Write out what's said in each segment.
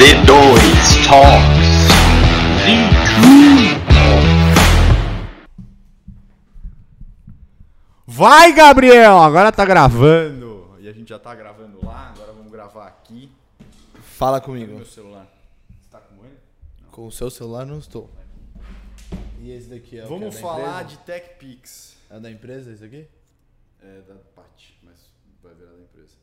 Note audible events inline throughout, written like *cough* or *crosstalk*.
V2 Talks. Vai, Gabriel! Agora tá gravando. E a gente já tá gravando lá, agora vamos gravar aqui. Fala comigo. meu celular? Você tá com ele? Com o seu celular não estou. E esse daqui é o Vamos que é da falar empresa? de TechPix. É da empresa esse aqui? É da Pat, mas vai virar da empresa.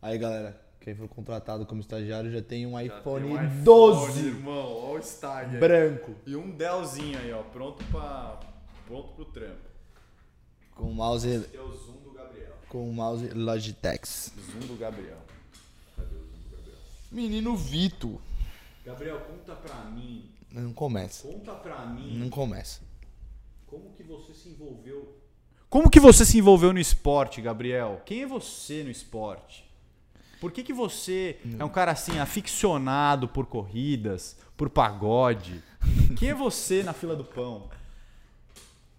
Aí, galera, quem for contratado como estagiário já tem um Já iPhone, tem um iPhone, 12 irmão. Olha o aí. branco. E um Dellzinho aí, ó, pronto pra... pronto pro trampo. Com mouse, Tem o zoom do Gabriel. com mouse Logitech. Zoom do Gabriel. Cadê o zoom do Gabriel? Menino Vito. Gabriel, conta pra mim. Não começa. Conta pra mim. Não começa. Como que você se envolveu? Como que você se envolveu no esporte, Gabriel? Quem é você no esporte? Por que, que você é um cara assim aficionado por corridas, por pagode? Quem é você na fila do pão?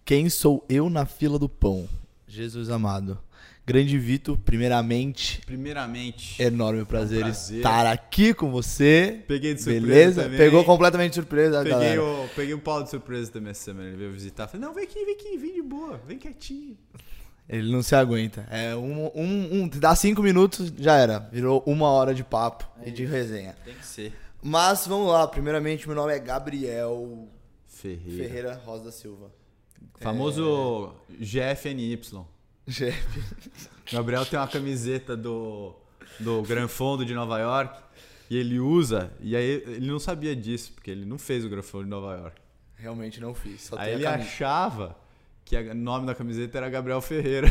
Quem sou eu na fila do pão? Jesus amado. Grande Vito, primeiramente, Primeiramente, enorme prazer, prazer. estar aqui com você. Peguei de surpresa Beleza? também. Pegou completamente de surpresa, peguei galera. o, peguei um pau de surpresa também essa semana. Ele veio visitar. Falei, não, vem aqui, vem aqui, vem de boa, vem quietinho. Ele não se aguenta. É um, um, um. Dá cinco minutos, já era. Virou uma hora de papo e de resenha. Tem que ser. Mas vamos lá. Primeiramente, meu nome é Gabriel Ferreira. Ferreira Rosa da Silva. Famoso GFNY. Chefe. Gabriel tem uma camiseta do, do Gran Fondo de Nova York e ele usa, e aí ele não sabia disso, porque ele não fez o Gran Fondo de Nova York. Realmente não fiz. Só Aí ele achava que o nome da camiseta era Gabriel Ferreira.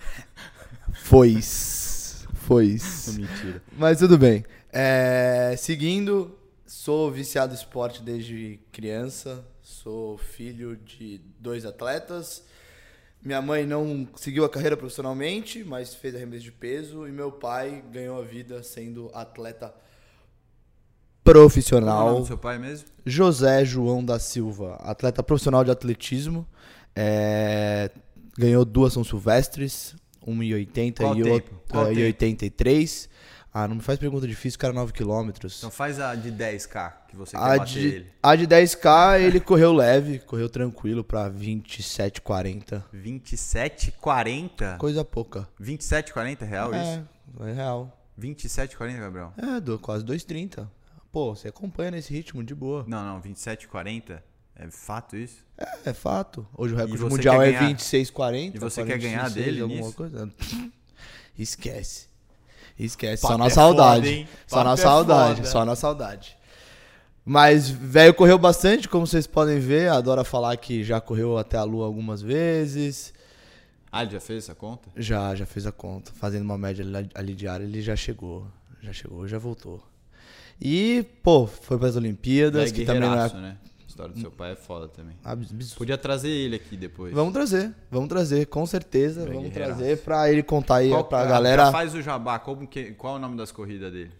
*laughs* Foi-se. Foi-se. Mentira. Mas tudo bem. É, seguindo, sou viciado em esporte desde criança. Sou filho de dois atletas. Minha mãe não seguiu a carreira profissionalmente, mas fez arremesso de peso. E meu pai ganhou a vida sendo atleta Qual é o nome profissional. do seu pai mesmo? José João da Silva, atleta profissional de atletismo. É, ganhou duas São Silvestres, 1,80 Qual e tempo? Qual e tempo? 83. Ah, não me faz pergunta difícil, cara, 9 quilômetros. Então faz a de 10k que você quer A bater de, ele. a de 10K ele correu leve, correu tranquilo pra 27,40. 27,40? Coisa pouca. 27,40 real isso? É, é real. 27,40, Gabriel? É, do, quase 2,30. Pô, você acompanha nesse ritmo de boa. Não, não, 27,40. É fato isso? É, é fato. Hoje o recorde mundial é ganhar? 26,40. E você quer ganhar 46, dele alguma nisso? coisa. *laughs* Esquece. Esquece. Só na é saudade. foda, só na é saudade. foda. Só na saudade. Mas, velho, correu bastante, como vocês podem ver. Adora falar que já correu até a lua algumas vezes. Ah, ele já fez essa conta? Já, já fez a conta. Fazendo uma média ali, ali diária, ele já chegou. Já chegou, já voltou. E, pô, foi para as Olimpíadas, É que também é. guerreiraço, né? A história do seu pai é foda também. absurdo. Podia trazer ele aqui depois. Vamos trazer, vamos trazer, com certeza. Bem vamos trazer pra ele contar aí Qual, pra ah, galera. já faz o jabá. Como que, qual é o nome das corridas dele?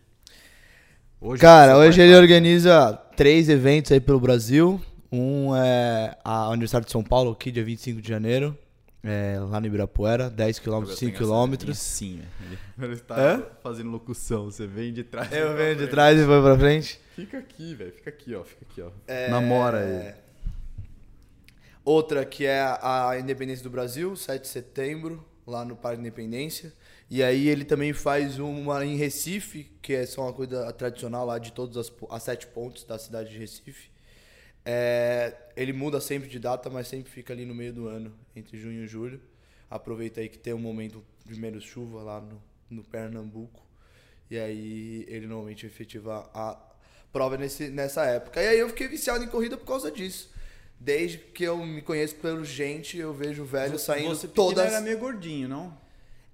Hoje Cara, hoje ele faz. organiza três eventos aí pelo Brasil. Um é a Universidade de São Paulo, aqui, dia 25 de janeiro. É, lá no Ibirapuera, 10 km, 5 km. Sim, ele, *laughs* ele tá Hã? fazendo locução. Você vem de trás. Eu venho de trás e vou pra frente. Fica aqui, velho. Fica aqui, ó. Fica aqui, ó. É, Namora aí. Outra que é a Independência do Brasil, 7 de setembro, lá no Parque Independência. E aí ele também faz uma em Recife, que é só uma coisa tradicional lá de todas as, as sete pontos da cidade de Recife. É, ele muda sempre de data, mas sempre fica ali no meio do ano, entre junho e julho. Aproveita aí que tem um momento de menos chuva lá no, no Pernambuco. E aí ele normalmente efetiva a prova nesse, nessa época. E aí eu fiquei viciado em corrida por causa disso. Desde que eu me conheço pelo gente, eu vejo o velho saindo Você todas. era meio gordinho, não?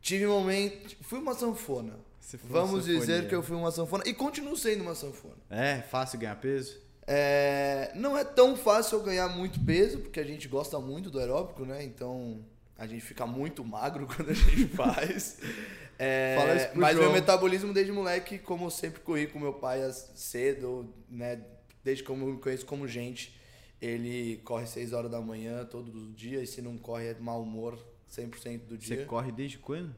Tive um momento. Fui uma sanfona. Você uma Vamos sanfonia. dizer que eu fui uma sanfona. E continuo sendo uma sanfona. É, fácil ganhar peso? É, não é tão fácil eu ganhar muito peso, porque a gente gosta muito do aeróbico, né? Então a gente fica muito magro *laughs* quando a gente faz. É, mas João. meu metabolismo desde moleque, como eu sempre corri com meu pai cedo, né? Desde que eu me conheço como gente, ele corre 6 horas da manhã todos os dias, e se não corre é mau humor 100% do Você dia. corre desde quando?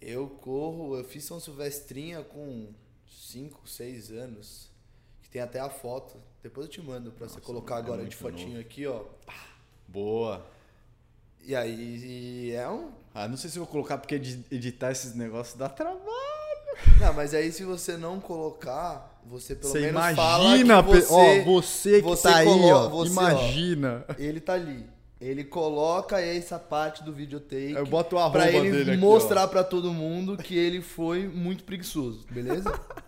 Eu corro, eu fiz São Silvestrinha com 5, 6 anos. Tem até a foto. Depois eu te mando pra você colocar é agora de fotinho novo. aqui, ó. Boa. E aí é um. Ah, não sei se eu vou colocar porque edi- editar esses negócios dá trabalho. Não, mas aí se você não colocar, você pelo Você menos imagina, fala que pe- você, ó, você que você tá aí, ó, você, ó, imagina. ele tá ali. Ele coloca essa parte do videotake Eu boto o arroba pra ele dele aqui, mostrar pra todo mundo que ele foi muito preguiçoso, beleza? *laughs*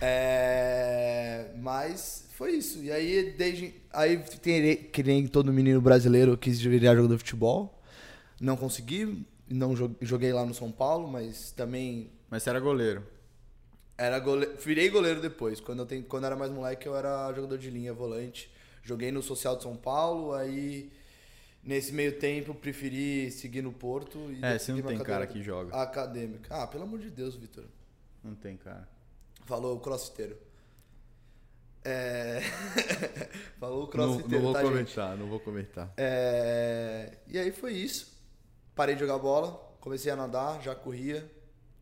É, mas foi isso. E aí, desde. Aí, tem- que nem todo menino brasileiro quis virar jogador de futebol. Não consegui. Não jo- joguei lá no São Paulo, mas também Mas você era goleiro. era goleiro, virei goleiro depois. Quando eu, tenho, quando eu era mais moleque, eu era jogador de linha, volante. Joguei no Social de São Paulo, aí nesse meio tempo preferi seguir no Porto. E É, você não tem cara que joga. Acadêmica. Ah, pelo amor de Deus, Vitor. Não tem cara. Falou o crossfiteiro. É... *laughs* Falou o Não, crossfiteiro, não vou tá, gente? comentar, não vou comentar. É, E aí foi isso. Parei de jogar bola, comecei a nadar, já corria.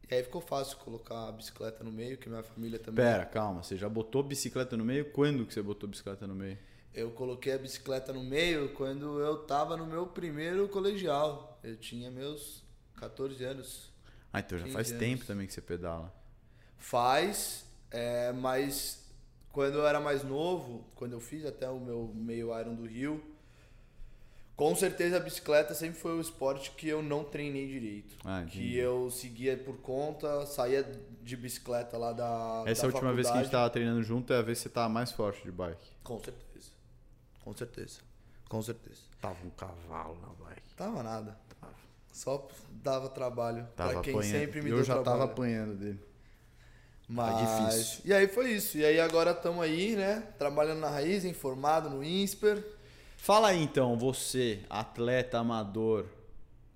E aí ficou fácil colocar a bicicleta no meio, que minha família também. Pera, calma, você já botou bicicleta no meio? Quando que você botou bicicleta no meio? Eu coloquei a bicicleta no meio quando eu tava no meu primeiro colegial. Eu tinha meus 14 anos. Ah, então já 15 faz anos. tempo também que você pedala. Faz, é, mas quando eu era mais novo, quando eu fiz até o meu meio Iron do Rio, com certeza a bicicleta sempre foi o esporte que eu não treinei direito. Ah, que eu seguia por conta, saía de bicicleta lá da. Essa da última vez que a gente tava treinando junto é a vez que você tava mais forte de bike. Com certeza. Com certeza. Com certeza. Tava um cavalo na bike. Tava nada. Só dava trabalho. Tava pra quem apanhando. sempre me Eu deu já trabalho. tava apanhando dele. Mas... difícil. E aí foi isso. E aí agora estamos aí, né? Trabalhando na raiz, informado no INSPER. Fala aí então, você, atleta amador,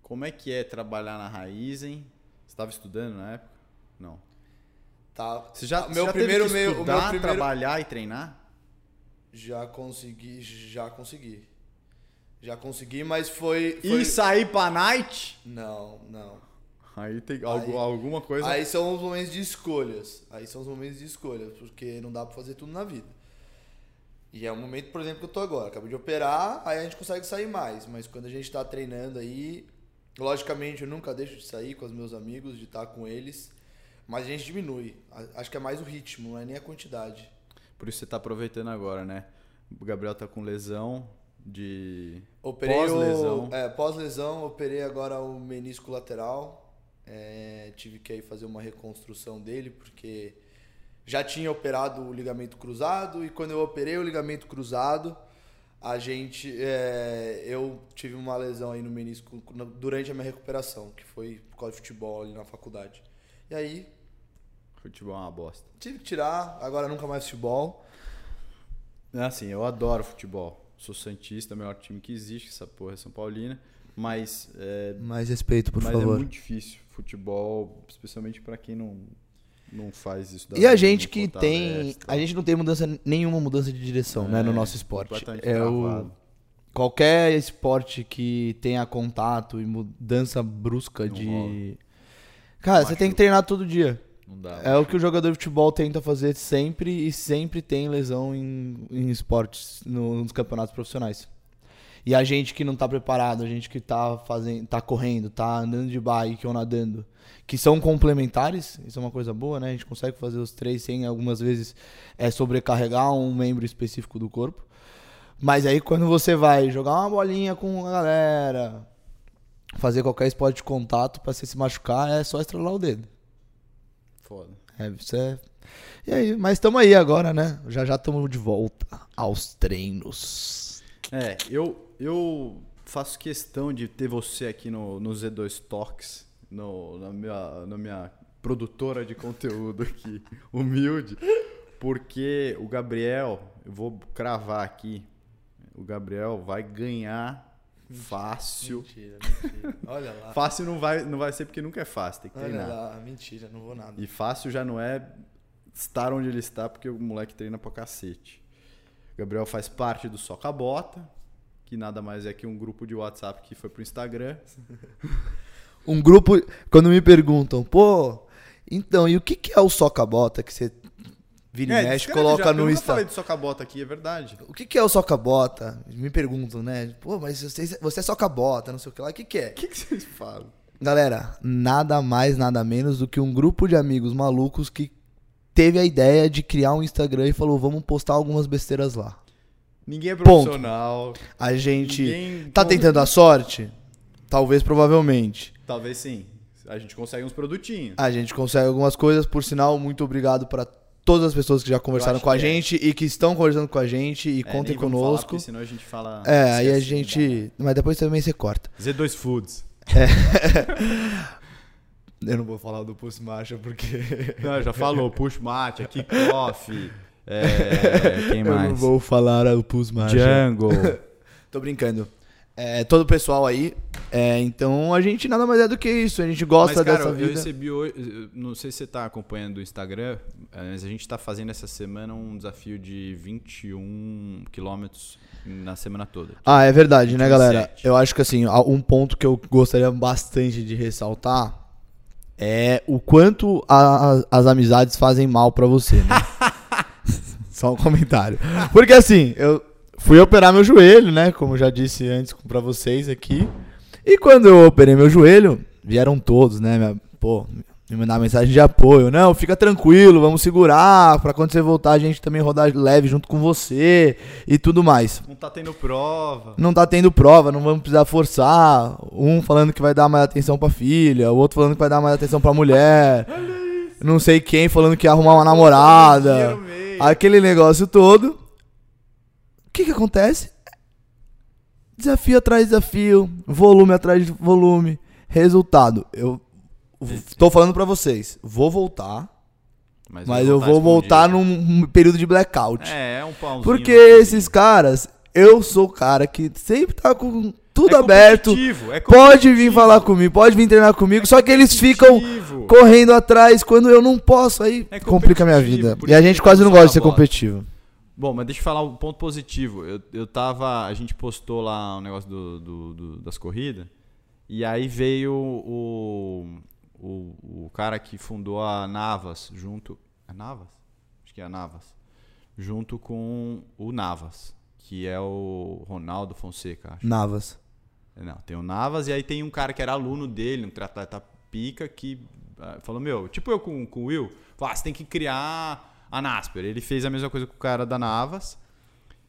como é que é trabalhar na Raizen? Você estava estudando na época? Não. Tá. Você já, Ah, você meu já teve primeiro que meio, o estudar, meu primeiro trabalhar e treinar? já consegui, já consegui. Já consegui, mas foi, foi... E sair pra night? Não, não. Aí tem algu- alguma coisa. Aí são os momentos de escolhas. Aí são os momentos de escolhas, porque não dá pra fazer tudo na vida. E é o momento, por exemplo, que eu tô agora. Acabei de operar, aí a gente consegue sair mais. Mas quando a gente tá treinando aí, logicamente eu nunca deixo de sair com os meus amigos, de estar com eles. Mas a gente diminui. Acho que é mais o ritmo, não é nem a quantidade. Por isso você tá aproveitando agora, né? O Gabriel tá com lesão de. Pós-lesão. É, pós-lesão, operei agora o menisco lateral. É, tive que aí fazer uma reconstrução dele, porque já tinha operado o ligamento cruzado, e quando eu operei o ligamento cruzado, a gente. é, eu tive uma lesão aí no menisco durante a minha recuperação, que foi por causa de futebol ali na faculdade. E aí, Futebol é uma bosta. tive que tirar, agora nunca mais futebol. É assim, eu adoro futebol. Sou Santista, melhor time que existe, essa porra é São Paulina. Mas é, Mais respeito, por mas é muito difícil. Futebol, especialmente pra quem não, não faz isso. E a gente que tem. A gente não tem mudança, nenhuma mudança de direção, né, no É, nosso esporte. É o, qualquer esporte que tenha contato e mudança brusca Não de. rola. Cara, você tem que treinar todo dia. Não dá. É o que o jogador de futebol tenta fazer sempre e sempre tem lesão em, em esportes, no- nos campeonatos profissionais. E a gente que não tá preparado, a gente que tá fazendo, tá correndo, tá andando de bike ou nadando, que são complementares, isso é uma coisa boa, né? A gente consegue fazer os três sem algumas vezes é sobrecarregar um membro específico do corpo. Mas aí quando você vai jogar uma bolinha com a galera, fazer qualquer esporte de contato pra você se machucar, é só estralar o dedo. Foda. É, isso é. E aí, mas estamos aí agora, né? Já já estamos de volta aos treinos. É, eu, eu faço questão de ter você aqui no, no Z2 Talks, no, na, minha, na minha produtora de conteúdo aqui, *laughs* humilde, porque o Gabriel, eu vou cravar aqui, o Gabriel vai ganhar fácil. Mentira, mentira. *laughs* Olha lá. Fácil não vai, não vai ser porque nunca é fácil, tem que Olha treinar. lá, mentira, não vou nada. E fácil já não é estar onde ele está, porque o moleque treina pra cacete. O Gabriel faz parte do Soca Bota, que nada mais é que um grupo de WhatsApp que foi pro Instagram. *laughs* Um grupo, quando me perguntam, pô, Então, e o que, que é o soca-bota que você vira e mexe, coloca já, no Eu nunca Insta? falei de soca-bota aqui, é verdade. O que, que é o soca-bota? Me perguntam, né? Pô, mas você, você é soca-bota, não sei o que lá. O que, que é? O que, que vocês falam? Galera, nada mais, nada menos do que um grupo de amigos malucos que teve a ideia de criar um Instagram e falou: vamos postar algumas besteiras lá. Ninguém é Ponto. profissional. A gente Ninguém- tá tentando a sorte? Talvez, provavelmente. Talvez sim. A gente consegue uns produtinhos. A gente consegue algumas coisas, por sinal, muito obrigado para todas as pessoas que já conversaram com a é. gente e que estão conversando com a gente e É, contem nem vamos falar, conosco. porque senão a gente fala. É, aí a gente. Mas depois também você corta. né? Z2 Foods. *laughs* Eu não vou falar do Pulse Marcha porque. Não, já falou. *laughs* Push Mate, aqui Coffee. É, quem *laughs* Eu não mais? vou falar o Marcha. Django. *laughs* Tô brincando. É, todo o pessoal aí. É, então a gente nada mais é do que isso. A gente gosta Mas, cara, dessa eu vida. recebi hoje. eu Não sei se você tá acompanhando o Instagram, eh, mas a gente tá fazendo essa semana um desafio de 21 quilômetros na semana toda. Ah, é verdade, né, 27. galera? Eu acho que assim, um ponto que eu gostaria bastante de ressaltar é o quanto a- as amizades fazem mal pra você, né? *laughs* Só um comentário. Porque assim, eu fui operar meu joelho, né? Como eu já disse antes pra vocês aqui. E quando eu operei meu joelho, vieram todos, né? Minha- Pô, me mandar mensagem de apoio. Não, fica tranquilo, vamos segurar. Pra quando você voltar, a gente também rodar leve junto com você e tudo mais Não tá tendo prova. não tá tendo prova, não vamos precisar forçar. Um falando que vai dar mais atenção pra filha, o outro falando que vai dar mais atenção pra mulher. Não sei quem falando que ia arrumar uma namorada. Aquele negócio todo. O que que acontece? Desafio atrás de desafio, volume atrás de volume, resultado. Eu tô falando pra vocês, vou voltar, mas vai eu vou voltar num período de blackout. É, é um pãozinho. Porque esses caras, eu sou o cara que sempre tá com tudo É aberto. é Pode vir falar comigo, pode vir treinar comigo, só que eles ficam correndo atrás quando eu não posso, aí É complica a minha vida. E a gente quase não gosta de ser bola. competitivo. Bom, mas deixa eu falar um ponto positivo. Eu, eu tava. A gente postou lá um negócio do, do- do- das corridas. E aí veio o, o, o cara que fundou a Navas junto. É Navas? Acho que é a Navas. Junto com o Navas, que é o Ronaldo Fonseca, acho. Navas. Não, tem o Navas e aí tem um cara que era aluno dele, um atleta pica, que ah, falou, meu, tipo eu com, com o Will, falou, ah, você tem que criar a Nasper. Ele fez a mesma coisa com o cara da Navas,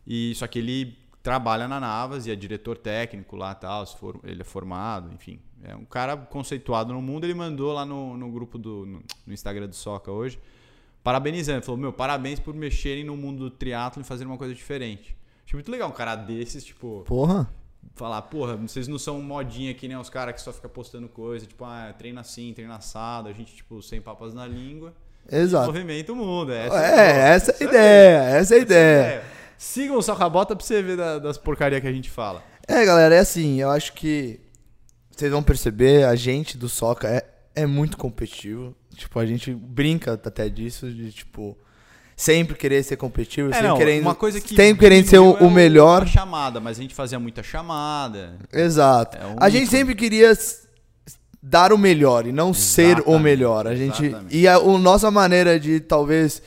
e só que ele trabalha na Navas e é diretor técnico lá tal, se for, ele é formado, enfim. É um cara conceituado no mundo, ele mandou lá no, no grupo do no, no Instagram do Soca hoje, parabenizando. Ele falou, meu, parabéns por mexerem no mundo do triatlo e fazer uma coisa diferente. Achei muito legal um cara desses, tipo Porra. Falar, porra, vocês não são modinha que nem os caras que só fica postando coisa, tipo, ah, treina assim, treina assado, a gente, tipo, sem papas na língua. Exato. Movimenta o mundo. É, É, essa é a ideia, essa é a ideia. Sigam o Socabota pra você ver da- das porcarias que a gente fala. É, galera, é assim, eu acho que vocês vão perceber, a gente do Soca é, é muito competitivo. Tipo, a gente brinca até disso, de tipo, sempre querer ser competitivo, É, sempre não, querendo, uma coisa que sempre querendo ser o, diminuiu o é melhor. a chamada, mas a gente fazia muita chamada. Exato. É um a gente sempre queria dar o melhor e não ser o Exatamente, melhor. A gente exatamente. e a, o nossa maneira de talvez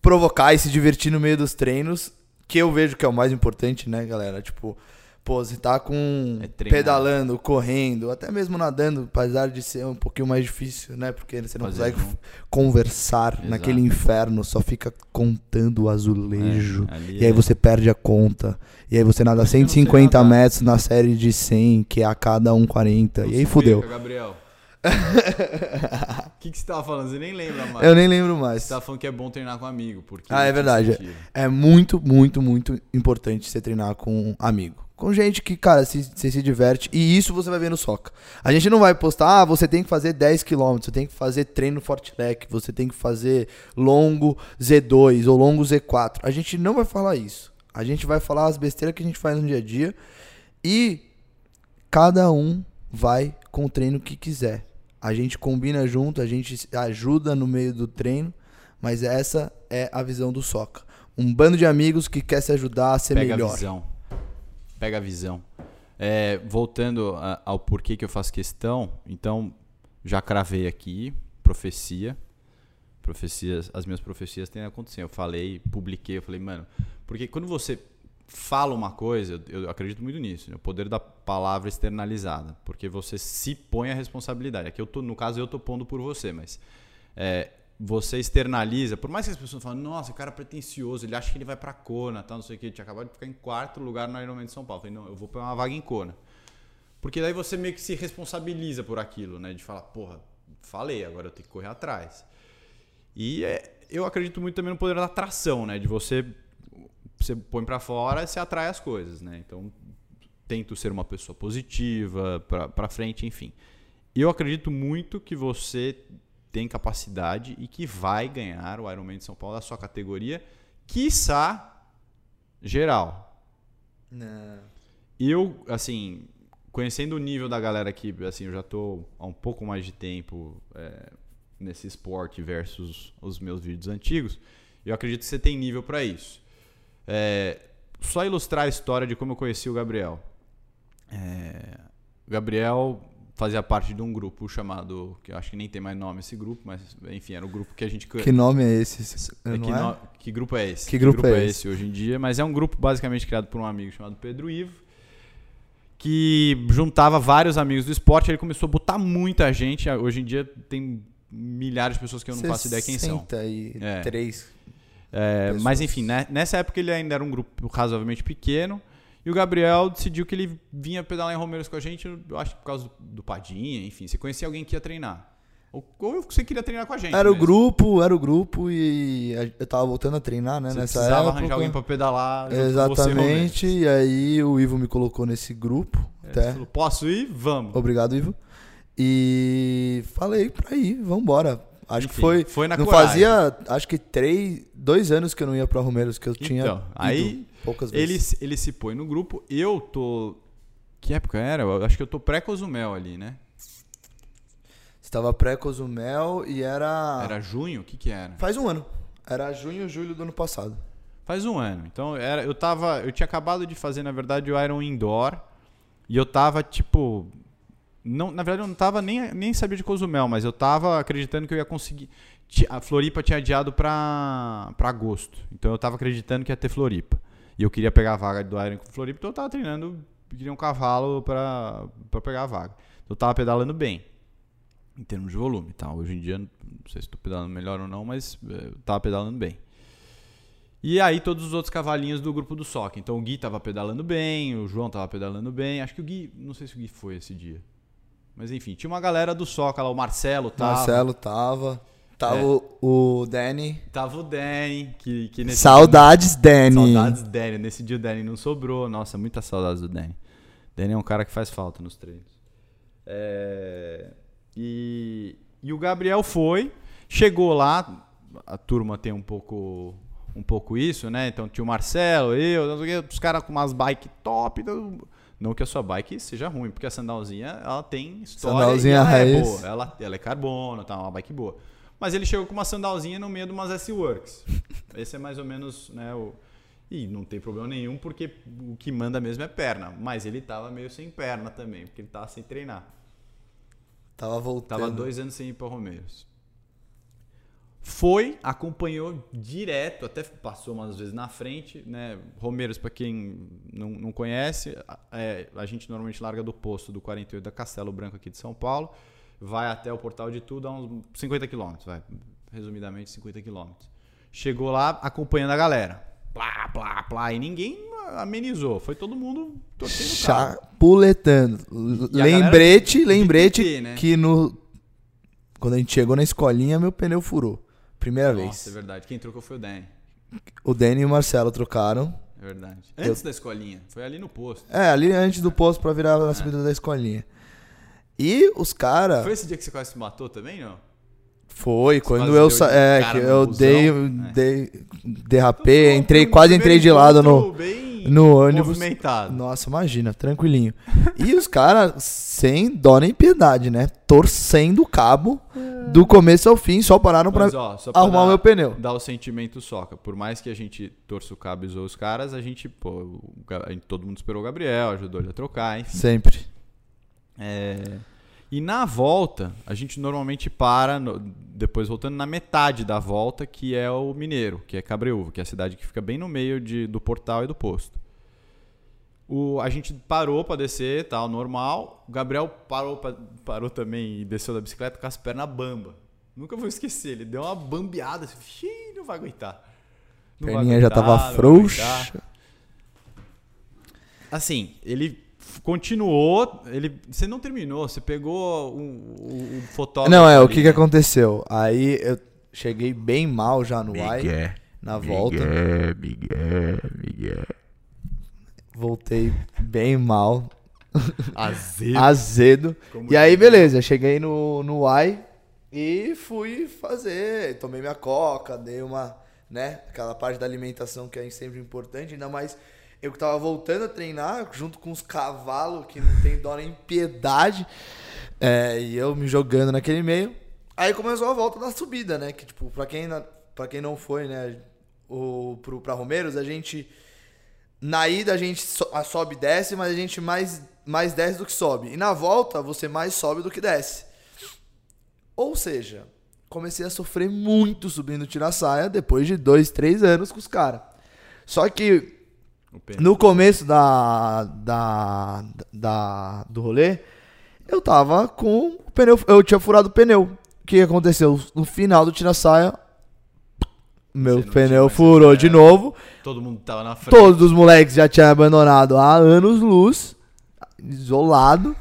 provocar e se divertir no meio dos treinos, que eu vejo que é o mais importante, né, galera? Tipo, pô, você tá com É pedalando, correndo, até mesmo nadando, apesar de ser um pouquinho mais difícil, né? Porque você não Fazer consegue conversar Exato. naquele inferno, só fica contando o azulejo. É, E aí é- você perde a conta. E aí você nada Por isso que eu não sei 150 nadar. metros na série de 100, que é a cada 1,40. E aí fudeu. Gabriel. O *laughs* que, que você tava falando? Você nem lembra mais. Eu nem lembro mais. Você tava falando que é bom treinar com amigo. Porque Ah, é verdade. É muito, muito, muito importante você treinar com amigo. Com gente que, cara, se- você se diverte. E isso você vai ver no Soca. A gente não vai postar, ah, você tem que fazer 10 km, você tem que fazer treino Fortlec, você tem que fazer longo Z2 ou longo Z4. A gente não vai falar isso. A gente vai falar as besteiras que a gente faz no dia a dia. E cada um vai com o treino que quiser. A gente combina junto, a gente se ajuda no meio do treino, mas essa é a visão do Soca. Um bando de amigos que quer se ajudar a ser Pega a melhor. visão. Pega a visão. É, voltando a- ao porquê que eu faço questão, então já cravei aqui. profecia. Profecias, as minhas profecias têm acontecido. Eu falei, publiquei, eu falei, mano, porque quando você fala uma coisa, eu acredito muito nisso, né? o poder da palavra externalizada, porque você se põe a responsabilidade. Aqui eu tô, no caso eu tô pondo por você, mas é, você externaliza, por mais que as pessoas falem, nossa, cara é pretencioso, ele acha que ele vai para Kona, tal, não sei o que, tinha acabado de ficar em quarto lugar no Ironman de São Paulo. Eu falei, não, eu vou pegar uma vaga em Kona. Porque daí você meio que se responsabiliza por aquilo, né? De falar, porra, falei, agora eu tenho que correr atrás. E é, eu acredito muito também no poder da atração, né? De você você põe para fora e você atrai as coisas, né? Então, tento ser uma pessoa positiva, para frente, enfim. Eu acredito muito que você tem capacidade e que vai ganhar o Ironman de São Paulo da sua categoria, quiçá geral. Não. Eu, assim, conhecendo o nível da galera aqui, assim, eu já tô há um pouco mais de tempo é, nesse esporte versus os meus vídeos antigos, eu acredito que você tem nível para isso. É, só ilustrar a história de como eu conheci o Gabriel. É, o Gabriel fazia parte de um grupo chamado, que eu acho que nem tem mais nome esse grupo, mas enfim, era o grupo que a gente... Que nome é esse? É, que, é? no, que, grupo é esse? Que grupo, que grupo é, é esse? esse hoje em dia? Mas é um grupo basicamente criado por um amigo chamado Pedro Ivo, que juntava vários amigos do esporte, ele começou a botar muita gente, hoje em dia tem milhares de pessoas que eu não faço ideia quem são. 63 é, mas enfim, né? nessa época ele ainda era um grupo razoavelmente pequeno. E o Gabriel decidiu que ele vinha pedalar em Romeiros com a gente, eu acho por causa do, do Padinha, enfim. Você conhecia alguém que ia treinar. Ou, ou você queria treinar com a gente. Era mesmo. o grupo, era o grupo e eu tava voltando a treinar, né? Você nessa precisava época. arranjar alguém pra pedalar. Exatamente. e aí o Ivo me colocou nesse grupo. É, até. Falou, Posso ir? Vamos. Obrigado, Ivo. E falei pra ir, vambora. Acho Enfim, que foi. Foi na Não coragem. fazia, acho que três, dois anos que eu não ia pra Romeiros, que eu tinha. Então, aí poucas vezes. Ele, ele se põe no grupo. Eu tô. Que época era? Eu acho que eu tô pré-Cozumel ali, né? Estava pré-Cozumel e era. Era junho? O que que era? Faz um ano. Era junho, julho do ano passado. Faz um ano. Então era, eu tava. Eu tinha acabado de fazer, na verdade, o Iron Indoor. E eu tava, tipo, não, na verdade, eu não tava nem, nem sabia de Cozumel, mas eu tava acreditando que eu ia conseguir. A Floripa tinha adiado para agosto. Então eu tava acreditando que ia ter Floripa. E eu queria pegar a vaga do Iron com Floripa, então eu tava treinando, queria um cavalo para pegar a vaga. Então eu tava pedalando bem, em termos de volume. Tá? Hoje em dia, não sei se estou pedalando melhor ou não, mas eh, eu tava pedalando bem. E aí todos os outros cavalinhos do grupo do SOC. Então o Gui tava pedalando bem, o João tava pedalando bem. Acho que o Gui, não sei se o Gui foi esse dia. Mas enfim, tinha uma galera do Soca lá, o Marcelo tava. Marcelo tava. Tava é. o, o Danny. Tava o Danny, que, que nesse Saudades, dia, Danny. Saudades, Danny. Nesse dia o Danny não sobrou. Nossa, muitas saudades do Danny. Danny é um cara que faz falta nos treinos. É... E, e o Gabriel foi, chegou lá, a turma tem um pouco um pouco isso, né? Então tinha o Marcelo, eu, os caras com umas bike top. Então, não que a sua bike seja ruim, porque a sandalzinha ela tem história sandalzinha ela raiz. é boa. Ela, ela é carbono, tá uma bike boa. Mas ele chegou com uma sandalzinha no meio de umas S-Works. *laughs* Esse é mais ou menos, né, o... E não tem problema nenhum, porque o que manda mesmo é perna. Mas ele tava meio sem perna também, porque ele tava sem treinar. Tava voltando. Tava dois anos sem ir para Romeiros. Foi, acompanhou direto, até passou umas vezes na frente, né? Romeiros, para quem não, não conhece, é, a gente normalmente larga do posto do 48 da Castelo Branco aqui de São Paulo, vai até o Portal de Tudo a uns 50 quilômetros, vai, resumidamente 50 quilômetros. Chegou lá acompanhando a galera, plá, plá, plá, e ninguém amenizou, foi todo mundo torcendo Chapuletando. Lembrete, lembrete né? que no... Quando a gente chegou na escolinha, meu pneu furou. Primeira Nossa, vez. Nossa, é verdade. Quem trocou foi o Danny. O Danny e o Marcelo trocaram. É verdade. Antes eu... da escolinha. Foi ali no posto. É, ali antes do posto pra virar a subida é. da escolinha. E os caras. Foi esse dia que você quase se matou também, não? Foi, você quando eu sa... é, que eu busão, dei, né? dei derrapei, entrei, quase entrei de lado no no ônibus. Movimentado. Nossa, imagina, tranquilinho. e os caras sem dó nem piedade, né? Torcendo o cabo do começo ao fim, só pararam Mas, pra, arrumar dar, o meu pneu. Dá o sentimento soca. Por mais que a gente torça o cabo e os caras, a gente, pô, a gente, todo mundo esperou o Gabriel, ajudou ele a trocar, enfim. Sempre. É... E na volta, a gente normalmente para, no- depois voltando na metade da volta, que é o Mineiro, que é Cabreúva, que é a cidade que fica bem no meio de, do portal e do posto. O, a gente parou pra descer, tal, normal. O Gabriel parou, pra- parou também e desceu da bicicleta com as pernas bamba. Nunca vou esquecer, ele deu uma bambeada, assim, "Xiii, não vai aguentar. Não vai Perninha já tava frouxa. aguentar." Assim, ele continuou, ele, você não terminou, você pegou o, o, o fotógrafo. Não, é, o ali, que que né? aconteceu? Aí eu cheguei bem mal já no Y, na volta. Miguel, Miguel. Voltei bem mal, *laughs* Azedo. azedo. Como E aí, beleza, cheguei no, no Y e fui fazer. Tomei minha coca, dei uma, né? Aquela parte da alimentação que é sempre importante, ainda mais eu que tava voltando a treinar junto com os cavalos que não tem dó nem piedade. É, e eu me jogando naquele meio. Aí começou a volta da subida, né? Que, tipo, pra quem, pra quem não foi, né? O, pro, pra Romeiros, a gente. Na ida a gente sobe e desce, mas a gente mais, mais desce do que sobe. E na volta você mais sobe do que desce. Ou seja, comecei a sofrer muito subindo tira-saia depois de dois, três anos com os caras. Só que no começo da, da, da, do rolê, eu tava com o pneu. Eu tinha furado o pneu. O que aconteceu? No final do tira-saia, meu pneu furou de novo. Todo mundo tava na frente. Todos os moleques já tinham abandonado há anos luz, isolado.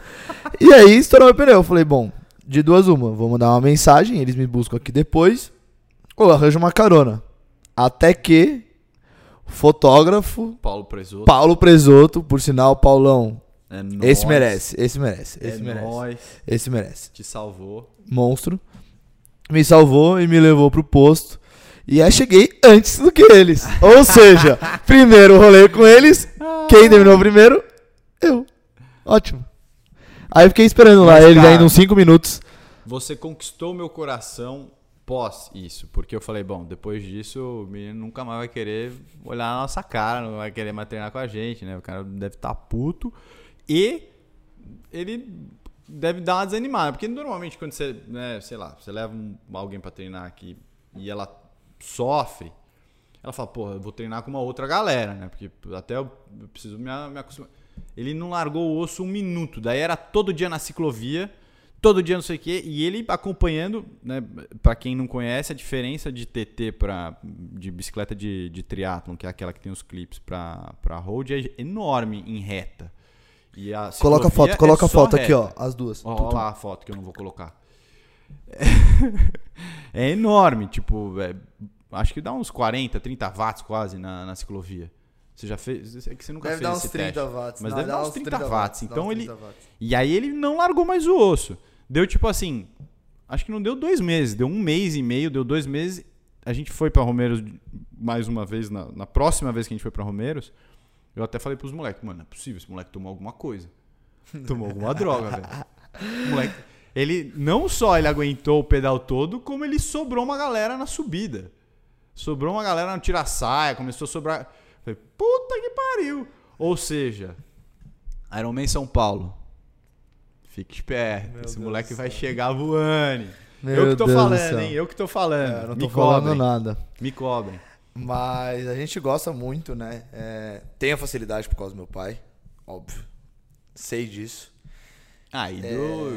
e aí estourou meu pneu. Eu falei, bom, de duas uma, vou mandar uma mensagem, eles me buscam aqui depois, ou arranjo uma carona. Até que o fotógrafo Paulo Presoto. Paulo Presoto, por sinal, Paulão, É esse nóis. merece, esse merece, É esse merece. nóis. Esse merece. Te salvou. Monstro. Me salvou e me levou pro posto. E aí cheguei antes do que eles. Ou *laughs* seja, primeiro rolê com eles. Quem terminou primeiro? Eu. Ótimo. Aí eu fiquei esperando lá, Mas, eles cara- ainda uns 5 minutos. Você conquistou meu coração pós isso. Porque eu falei, bom, depois disso o menino nunca mais vai querer olhar na nossa cara, não vai querer mais treinar com a gente, né? O cara deve estar puto. E ele deve dar uma desanimada. Porque normalmente quando você, né, sei lá, você leva alguém pra treinar aqui e ela sofre, ela fala, pô, eu vou treinar com uma outra galera, né? Porque até eu preciso me, me acostumar. Ele não largou o osso um minuto. Daí era todo dia na ciclovia, todo dia não sei o quê. E ele acompanhando, né? Pra quem não conhece, a diferença de TT pra, de bicicleta de, de triatlon, que é aquela que tem os clips pra, pra road, é enorme em reta. E a Coloca a foto, coloca é a foto aqui, ó. reta. As duas. Tum. lá a foto que eu não vou colocar. *laughs* É enorme, tipo, é, acho que dá uns 40, 30 watts quase na, na ciclovia. Você já fez? É que você nunca Deve fez dar uns esse 30 teste. watts. Mas Não, deve dar uns uns 30, 30 watts. Então uns ele. 30 watts. E aí ele não largou mais o osso. Deu tipo assim. Acho que não deu dois meses, deu um mês e meio, deu dois meses. A gente foi pra Romeiros mais uma vez, na, na próxima vez que a gente foi pra Romeiros. Eu até falei pros moleques, mano, não é possível, esse moleque tomou alguma coisa. Tomou alguma *laughs* droga, velho. Moleque. Ele não só ele aguentou o pedal todo, como ele sobrou uma galera na subida. Sobrou uma galera no tira-saia, começou a sobrar. Falei, puta que pariu! Ou seja, Ironman São Paulo. Fique esperto, Meu esse Deus moleque vai chegar voando. Meu eu que tô Deus do falando, céu. hein? Eu que tô falando. É, não Me tô falando cobrem. nada. Me cobrem. Mas a gente gosta muito, né? É, tenho facilidade por causa do meu pai, óbvio. Sei disso. Ah, e, do,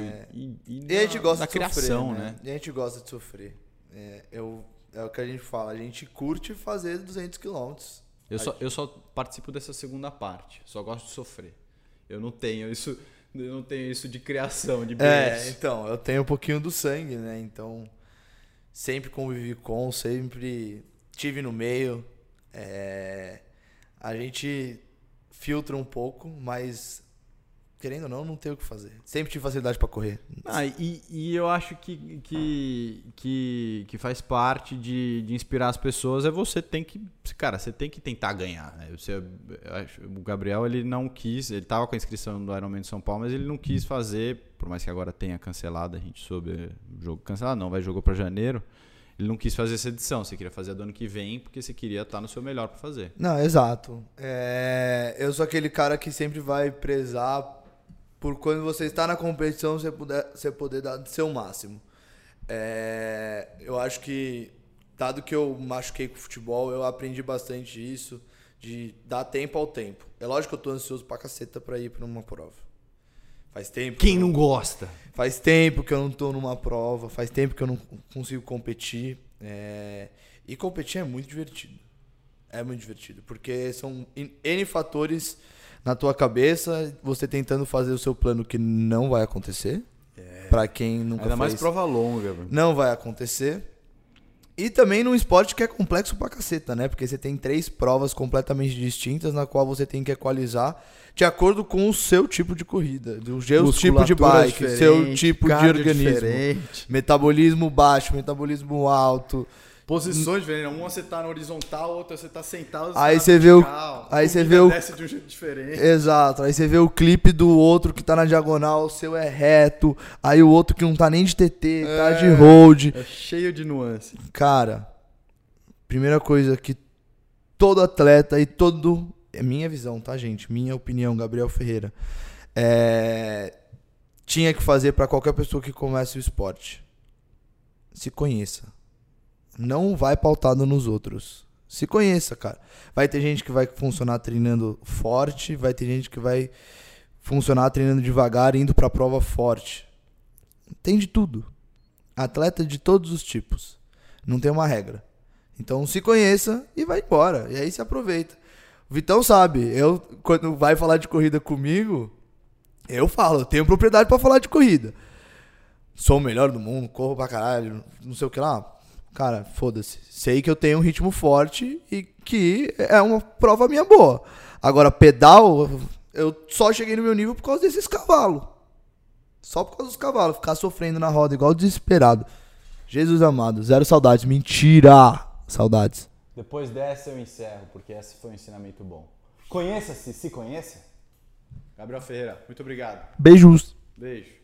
É. e, e E a gente gosta da de criação, sofrer, né? E a gente gosta de sofrer. É, eu, é o que a gente fala, a gente curte fazer 200 quilômetros. Eu só, eu só participo dessa segunda parte. Só gosto de sofrer. Eu não tenho isso, eu não tenho isso de criação, de É, berço. então, eu tenho um pouquinho do sangue, né? Então, sempre convivi com, sempre tive no meio. É, a gente filtra um pouco, mas querendo ou não, não tem o que fazer. Sempre tive facilidade pra correr. Ah, e, e eu acho que, que, que, que faz parte de, de inspirar as pessoas é você tem que. Cara, você tem que tentar ganhar. Né? Você, acho- o Gabriel ele não quis, ele tava com a inscrição do Ironman de São Paulo, mas ele não quis fazer, por mais que agora tenha cancelado, a gente soube. O jogo cancelado não, vai jogou pra janeiro. Ele não quis fazer essa edição, você queria fazer a do ano que vem, porque você queria estar no seu melhor pra fazer. Não, exato. É, eu sou aquele cara que sempre vai prezar por quando você está na competição você puder você poder dar o seu máximo. É, eu acho que dado que eu machuquei com o futebol, eu aprendi bastante isso de dar tempo ao tempo. É lógico que eu tô ansioso pra caceta pra ir pra uma prova. Faz tempo. Quem não gosta? Faz tempo que eu não tô numa prova, faz tempo que eu não consigo competir. É... E competir é muito divertido. É muito divertido, porque são N fatores na tua cabeça, você tentando fazer o seu plano que não vai acontecer. É. Para quem nunca Ainda fez, mais prova longa. Não vai acontecer. E também num esporte que é complexo pra caceta, né? Porque você tem três provas completamente distintas na qual você tem que equalizar de acordo com o seu tipo de corrida, do seu tipo de bike, seu tipo de organismo. Diferente. Metabolismo baixo, metabolismo alto. Posições diferentes. Uma você tá na horizontal, outra você tá sentado. Você aí tá você vê o. Aí você vê o. Desce de um jeito diferente. Exato. Aí você vê o clipe do outro que tá na diagonal, o seu é reto. Aí o outro que não tá nem de TT, é, tá de hold. É cheio de nuances. Cara, primeira coisa que todo atleta e todo. É minha visão, tá, gente? Minha opinião, Gabriel Ferreira. É, tinha que fazer para qualquer pessoa que comece o esporte. Se conheça não vai pautado nos outros. Se conheça, cara. Vai ter gente que vai funcionar treinando forte, vai ter gente que vai funcionar treinando devagar, indo para a prova forte. Tem de tudo. Atleta de todos os tipos. Não tem uma regra. Então se conheça e vai embora. E aí se aproveita. O Vitão sabe, eu quando vai falar de corrida comigo, eu falo, tenho propriedade para falar de corrida. Sou o melhor do mundo, corro pra caralho, não sei o que lá cara, foda-se. Sei que eu tenho um ritmo forte e que é uma prova minha boa. Agora, pedal, eu só cheguei no meu nível por causa desses cavalos. Só por causa dos cavalos. Ficar sofrendo na roda igual desesperado. Jesus amado, zero saudades. Mentira! Saudades. Depois dessa eu encerro, porque esse foi um ensinamento bom. Conheça-se, se conheça. Gabriel Ferreira, muito obrigado. Beijos. Beijo.